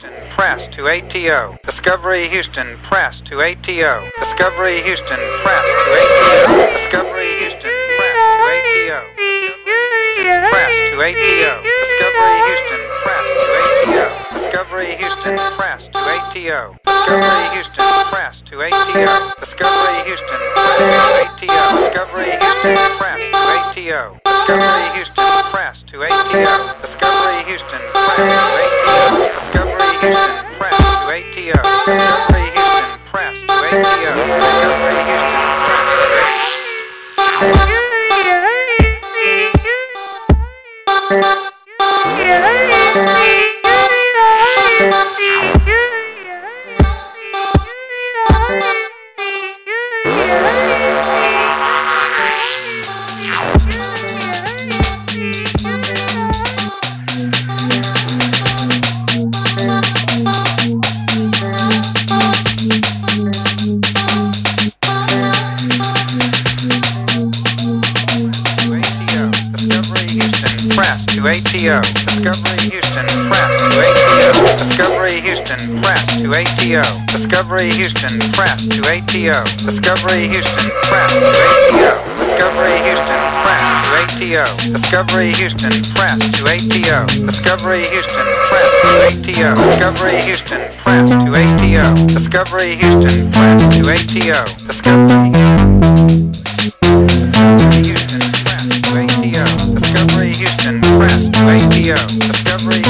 Press to ATO. Discovery Houston, press to ATO. Discovery Houston, press to ATO. Discovery Houston, press to ATO. Press to ATO. Discovery Houston, press to ATO. Discovery Houston, press to ATO. Discovery Houston, press to ATO. Discovery Houston, press to ATO. Discovery Houston, press to ATO. Discovery Houston, press to ATO. Discovery Houston, press to ATO. ATO. Discovery Houston, press to ATO. Discovery Houston, press to ATO. Discovery Houston, press to ATO. Discovery Houston, press to ATO. Discovery Houston, press to ATO. Discovery Houston, press to ATO. Discovery Houston, press to ATO. Discovery Houston, press to ATO. Discovery Houston, press to ATO. Discovery Radio, Discovery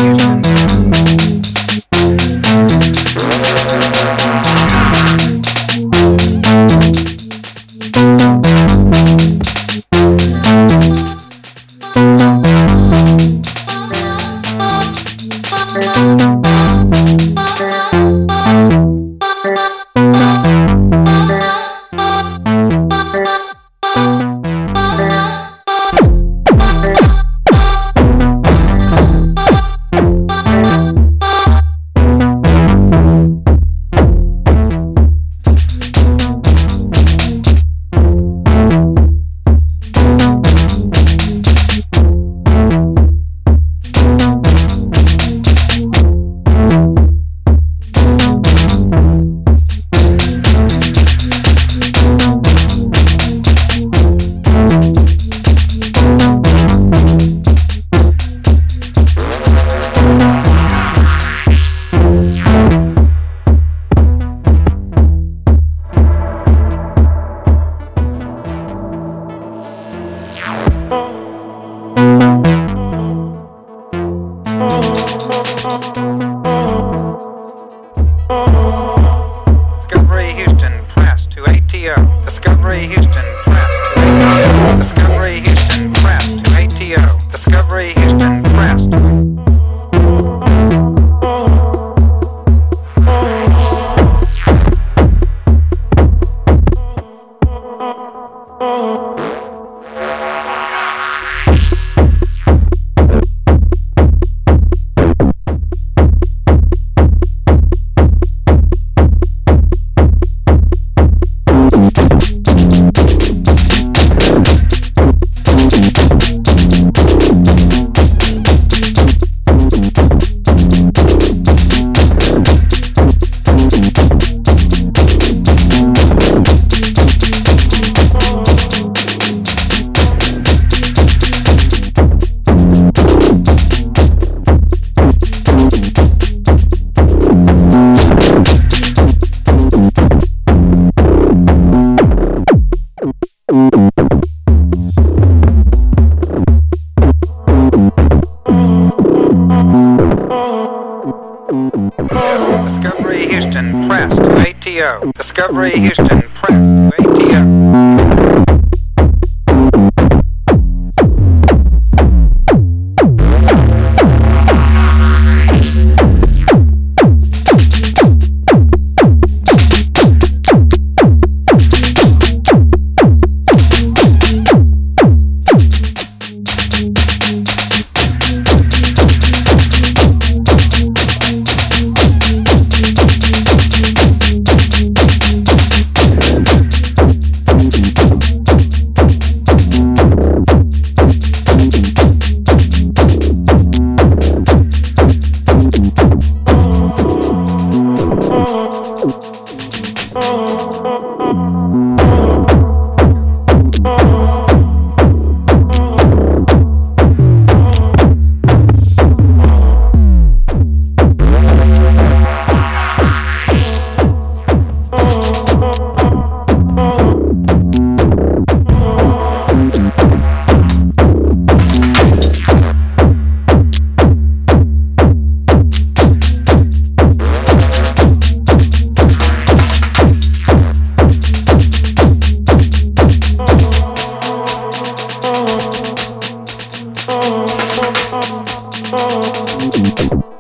Discovery Houston, press to ATO. Discovery Houston, press Oh.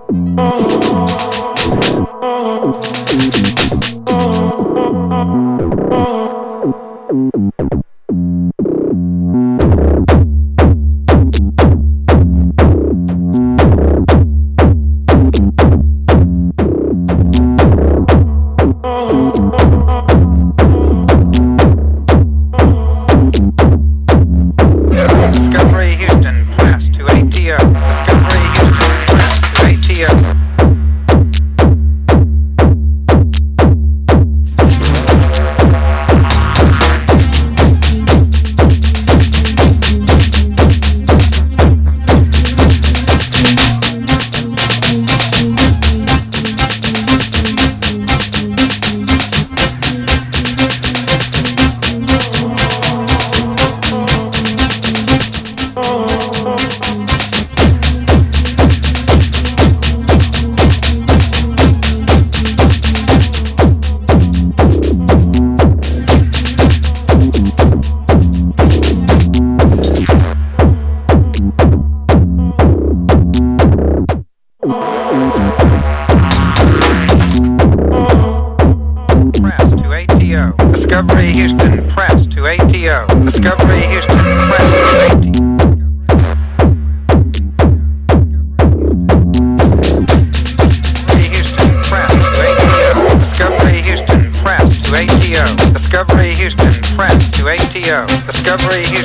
Houston, press to ATO. Discovery Houston, press to ATO. Discovery Houston,